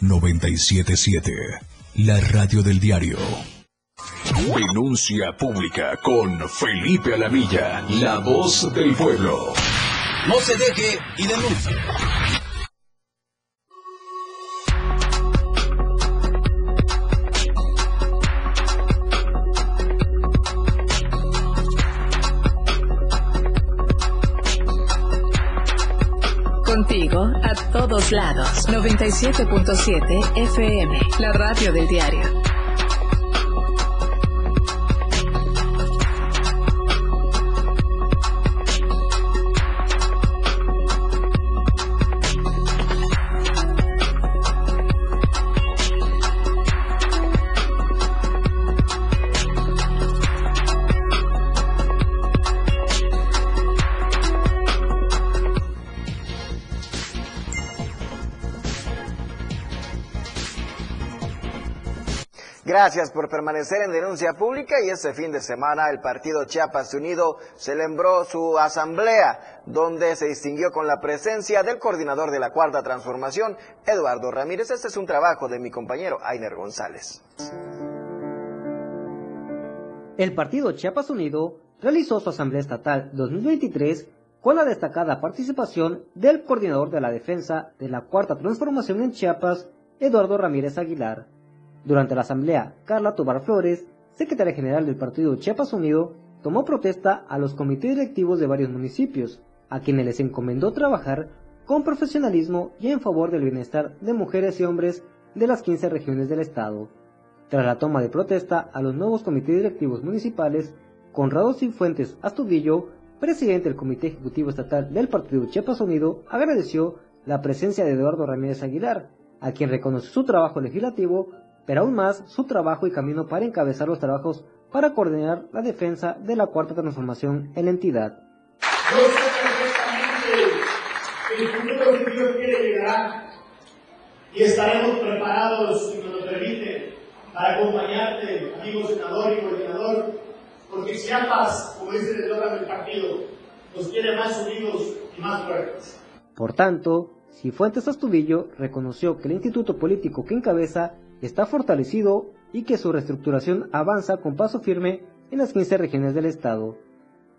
977, la radio del diario. Denuncia pública con Felipe Alamilla, la voz del pueblo. No se deje y denuncie. Contigo a todos lados. 97.7 FM, la radio del diario. Gracias por permanecer en denuncia pública y este fin de semana el partido Chiapas Unido celebró su asamblea donde se distinguió con la presencia del coordinador de la Cuarta Transformación, Eduardo Ramírez. Este es un trabajo de mi compañero Ainer González. El partido Chiapas Unido realizó su asamblea estatal 2023 con la destacada participación del coordinador de la defensa de la Cuarta Transformación en Chiapas, Eduardo Ramírez Aguilar. Durante la asamblea, Carla Tobar Flores, secretaria general del partido Chiapas Unido, tomó protesta a los comités directivos de varios municipios, a quienes les encomendó trabajar con profesionalismo y en favor del bienestar de mujeres y hombres de las 15 regiones del estado. Tras la toma de protesta a los nuevos comités directivos municipales, Conrado Cifuentes Astudillo, presidente del Comité Ejecutivo Estatal del Partido Chiapas Unido, agradeció la presencia de Eduardo Ramírez Aguilar, a quien reconoció su trabajo legislativo pero aún más su trabajo y camino para encabezar los trabajos para coordinar la defensa de la cuarta transformación en la entidad. El futuro que Dios quiere llegar y estaremos preparados, si nos lo permite, para acompañarte, amigo senador y coordinador, porque Chiapas, como dice el eslogan del partido, nos quiere más unidos y más fuertes. Por tanto, Cifuentes Astudillo reconoció que el instituto político que encabeza está fortalecido y que su reestructuración avanza con paso firme en las 15 regiones del Estado.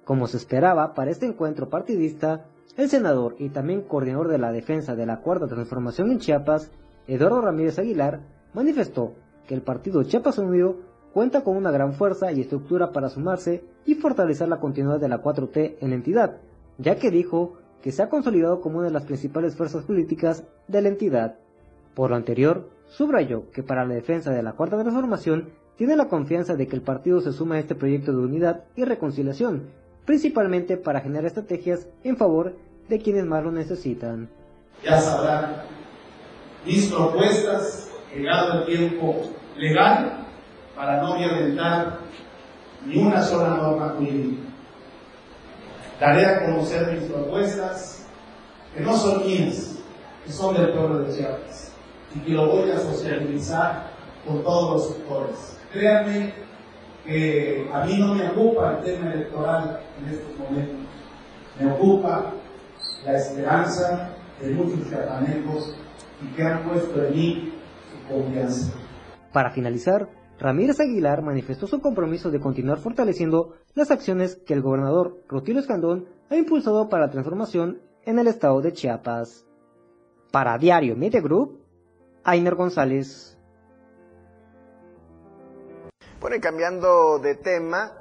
Como se esperaba para este encuentro partidista, el senador y también coordinador de la defensa de la Cuarta Transformación en Chiapas, Eduardo Ramírez Aguilar, manifestó que el partido Chiapas Unido cuenta con una gran fuerza y estructura para sumarse y fortalecer la continuidad de la 4T en la entidad, ya que dijo que se ha consolidado como una de las principales fuerzas políticas de la entidad. Por lo anterior, subrayó que para la defensa de la Cuarta Transformación tiene la confianza de que el partido se suma a este proyecto de unidad y reconciliación, principalmente para generar estrategias en favor de quienes más lo necesitan. Ya sabrán mis propuestas, llegado el tiempo legal, para no violentar ni una sola norma jurídica. Daré a conocer mis propuestas, que no son mías, que son del pueblo de Chiapas y que lo voy a socializar con todos los sectores. Créanme que a mí no me ocupa el tema electoral en estos momentos, me ocupa la esperanza de muchos chapanecos y que han puesto en mí su confianza. Para finalizar, Ramírez Aguilar manifestó su compromiso de continuar fortaleciendo las acciones que el gobernador Rutilio Escandón ha impulsado para la transformación en el estado de Chiapas. Para Diario Media Group, Ainer González. Bueno, y cambiando de tema,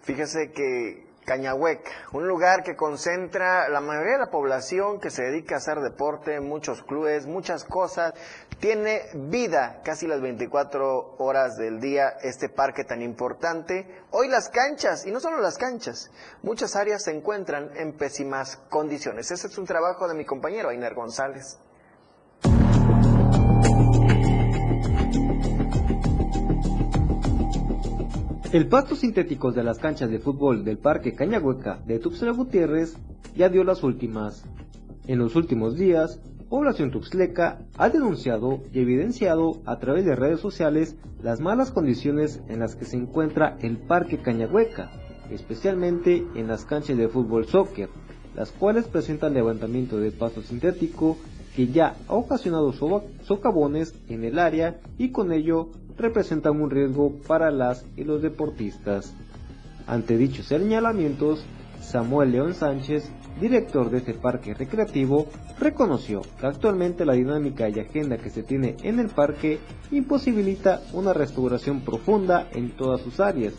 fíjese que Cañahuec, un lugar que concentra la mayoría de la población que se dedica a hacer deporte, muchos clubes, muchas cosas. Tiene vida casi las 24 horas del día este parque tan importante. Hoy las canchas, y no solo las canchas, muchas áreas se encuentran en pésimas condiciones. Ese es un trabajo de mi compañero Ainer González. El pasto sintético de las canchas de fútbol del Parque Cañahueca de Tuxtla Gutiérrez ya dio las últimas. En los últimos días, Población Tuxtleca ha denunciado y evidenciado a través de redes sociales las malas condiciones en las que se encuentra el Parque Cañahueca, especialmente en las canchas de fútbol soccer, las cuales presentan levantamiento de pasto sintético que ya ha ocasionado socavones en el área y con ello representan un riesgo para las y los deportistas. Ante dichos señalamientos, Samuel León Sánchez, director de este parque recreativo, reconoció que actualmente la dinámica y agenda que se tiene en el parque imposibilita una restauración profunda en todas sus áreas,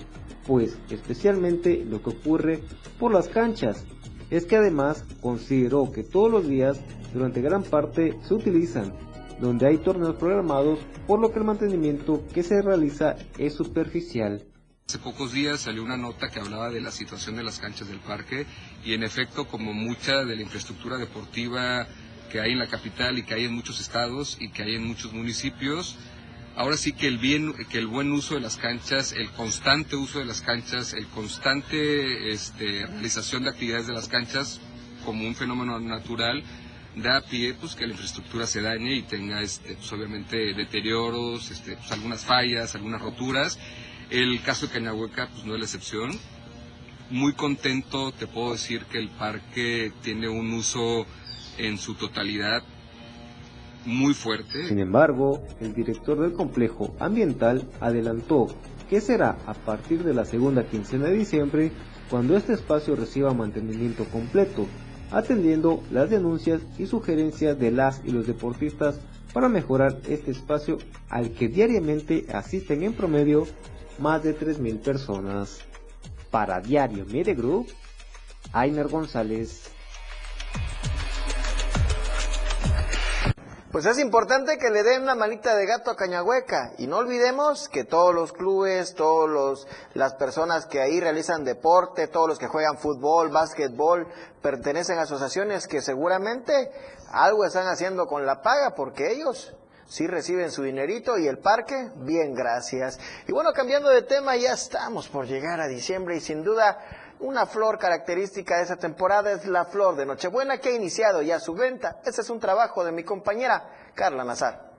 pues especialmente lo que ocurre por las canchas, es que además consideró que todos los días durante gran parte se utilizan donde hay torneos programados, por lo que el mantenimiento que se realiza es superficial. Hace pocos días salió una nota que hablaba de la situación de las canchas del parque y en efecto como mucha de la infraestructura deportiva que hay en la capital y que hay en muchos estados y que hay en muchos municipios, ahora sí que el bien, que el buen uso de las canchas, el constante uso de las canchas, el constante este, realización de actividades de las canchas como un fenómeno natural da pie pues que la infraestructura se dañe y tenga este pues, obviamente deterioros, este, pues, algunas fallas, algunas roturas. El caso de Cañahueca pues no es la excepción. Muy contento te puedo decir que el parque tiene un uso en su totalidad muy fuerte. Sin embargo, el director del complejo ambiental adelantó que será a partir de la segunda quincena de diciembre cuando este espacio reciba mantenimiento completo atendiendo las denuncias y sugerencias de las y los deportistas para mejorar este espacio al que diariamente asisten en promedio más de 3.000 personas. Para Diario Media Group, Ainer González. Pues es importante que le den una manita de gato a Cañahueca y no olvidemos que todos los clubes, todas las personas que ahí realizan deporte, todos los que juegan fútbol, básquetbol, pertenecen a asociaciones que seguramente algo están haciendo con la paga porque ellos sí reciben su dinerito y el parque, bien, gracias. Y bueno, cambiando de tema, ya estamos por llegar a diciembre y sin duda una flor característica de esa temporada es la flor de Nochebuena que ha iniciado ya su venta. Ese es un trabajo de mi compañera Carla Nazar.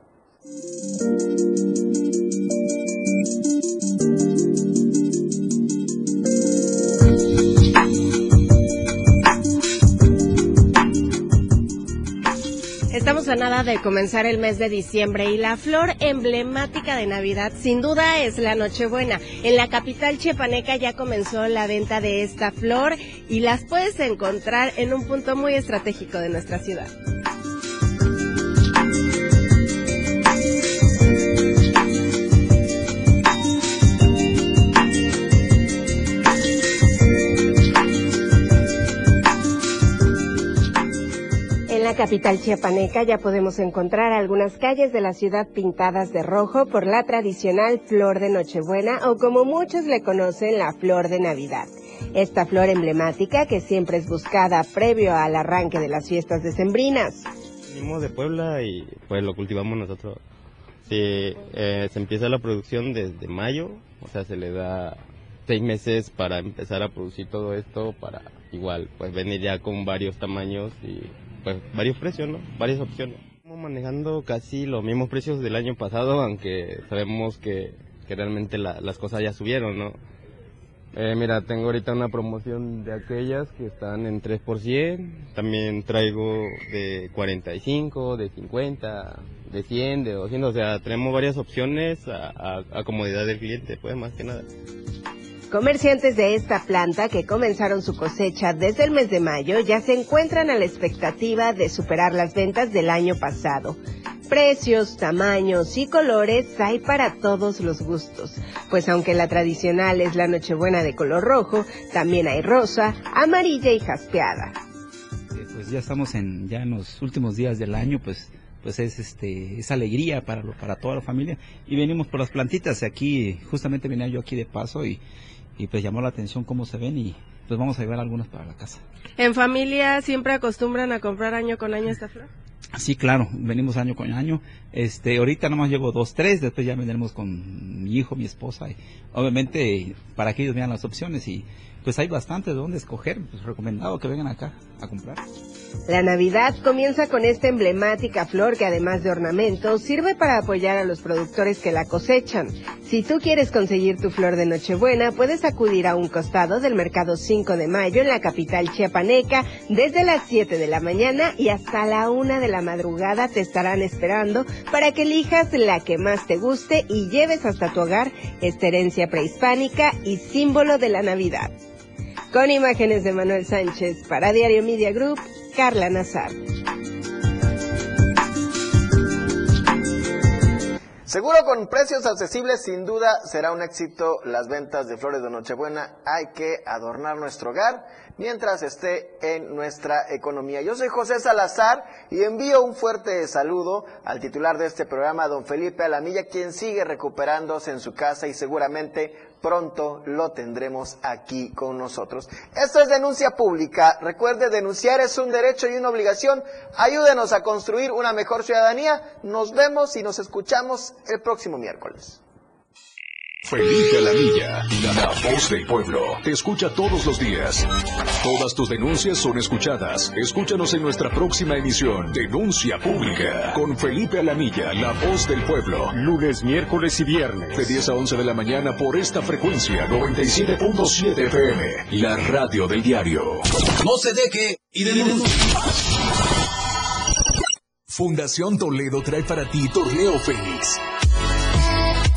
Estamos a nada de comenzar el mes de diciembre y la flor emblemática de Navidad sin duda es la Nochebuena. En la capital chepaneca ya comenzó la venta de esta flor y las puedes encontrar en un punto muy estratégico de nuestra ciudad. Capital chiapaneca ya podemos encontrar algunas calles de la ciudad pintadas de rojo por la tradicional flor de Nochebuena o como muchos le conocen la flor de Navidad. Esta flor emblemática que siempre es buscada previo al arranque de las fiestas decembrinas. Venimos de Puebla y pues lo cultivamos nosotros. Sí, eh, se empieza la producción desde mayo, o sea, se le da seis meses para empezar a producir todo esto, para igual, pues venir ya con varios tamaños y pues varios precios, ¿no? Varias opciones. Estamos manejando casi los mismos precios del año pasado, aunque sabemos que, que realmente las cosas ya subieron, ¿no? Eh, mira, tengo ahorita una promoción de aquellas que están en 3 por 100. También traigo de 45, de 50, de 100, de 200. O sea, tenemos varias opciones a, a, a comodidad del cliente, pues más que nada. Comerciantes de esta planta que comenzaron su cosecha desde el mes de mayo ya se encuentran a la expectativa de superar las ventas del año pasado. Precios, tamaños y colores hay para todos los gustos, pues aunque la tradicional es la Nochebuena de color rojo, también hay rosa, amarilla y jaspeada. Pues ya estamos en ya en los últimos días del año, pues pues es este es alegría para para toda la familia y venimos por las plantitas aquí justamente venía yo aquí de paso y, y pues llamó la atención cómo se ven y pues vamos a llevar algunas para la casa. ¿En familia siempre acostumbran a comprar año con año esta flor? Sí, claro, venimos año con año. Este, ahorita nomás llevo dos, tres, después ya vendremos con mi hijo, mi esposa. Y obviamente, para que ellos vean las opciones y pues hay bastante de dónde escoger. Pues recomendado que vengan acá a comprar. La Navidad comienza con esta emblemática flor que además de ornamento sirve para apoyar a los productores que la cosechan. Si tú quieres conseguir tu flor de Nochebuena, puedes acudir a un costado del mercado 5 de mayo en la capital chiapaneca desde las 7 de la mañana y hasta la 1 de la madrugada te estarán esperando para que elijas la que más te guste y lleves hasta tu hogar esta herencia prehispánica y símbolo de la Navidad. Con imágenes de Manuel Sánchez para Diario Media Group, Carla Nazar. Seguro con precios accesibles, sin duda será un éxito las ventas de flores de Nochebuena. Hay que adornar nuestro hogar mientras esté en nuestra economía. Yo soy José Salazar y envío un fuerte saludo al titular de este programa, don Felipe Alamilla, quien sigue recuperándose en su casa y seguramente pronto lo tendremos aquí con nosotros. Esto es denuncia pública. Recuerde, denunciar es un derecho y una obligación. Ayúdenos a construir una mejor ciudadanía. Nos vemos y nos escuchamos el próximo miércoles. Felipe Alamilla, la voz del pueblo, te escucha todos los días. Todas tus denuncias son escuchadas. Escúchanos en nuestra próxima emisión, Denuncia Pública, con Felipe Alamilla, la voz del pueblo. Lunes, miércoles y viernes. De 10 a 11 de la mañana por esta frecuencia, 97.7 FM, la radio del diario. No se deje y denuncie. Fundación Toledo trae para ti Torneo Fénix.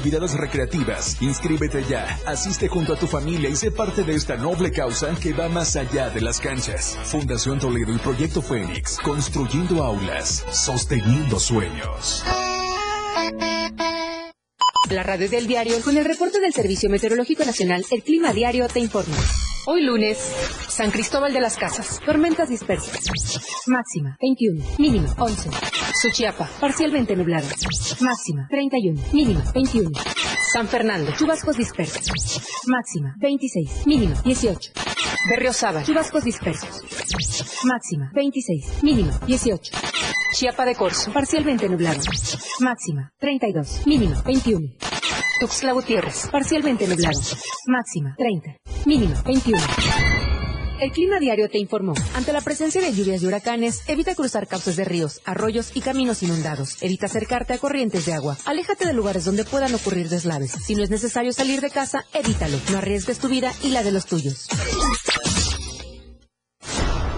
recreativas. Inscríbete ya, asiste junto a tu familia y sé parte de esta noble causa que va más allá de las canchas. Fundación Toledo y Proyecto Fénix, construyendo aulas, sosteniendo sueños. La radio del diario, con el reporte del Servicio Meteorológico Nacional, el Clima Diario te informa. Hoy lunes, San Cristóbal de las Casas, tormentas dispersas. Máxima, 21, mínima, 11. Suchiapa, parcialmente nublado. Máxima, 31, mínima, 21. San Fernando, chubascos dispersos. Máxima, 26, mínima, 18. Berriozábal, chubascos dispersos. Máxima, 26, mínima, 18. Chiapa de Corzo, parcialmente nublado. Máxima, 32, mínima, 21. Tuxtla Gutiérrez, parcialmente nublado. Máxima, 30, mínima, 21. El clima diario te informó. Ante la presencia de lluvias y huracanes, evita cruzar cauces de ríos, arroyos y caminos inundados. Evita acercarte a corrientes de agua. Aléjate de lugares donde puedan ocurrir deslaves. Si no es necesario salir de casa, evítalo. No arriesgues tu vida y la de los tuyos.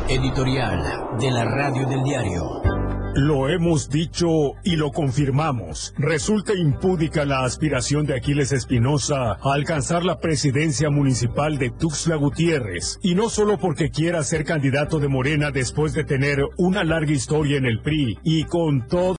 Editorial de la Radio del Diario. Lo hemos dicho y lo confirmamos. Resulta impúdica la aspiración de Aquiles Espinosa a alcanzar la presidencia municipal de Tuxtla Gutiérrez. Y no solo porque quiera ser candidato de Morena después de tener una larga historia en el PRI y con todo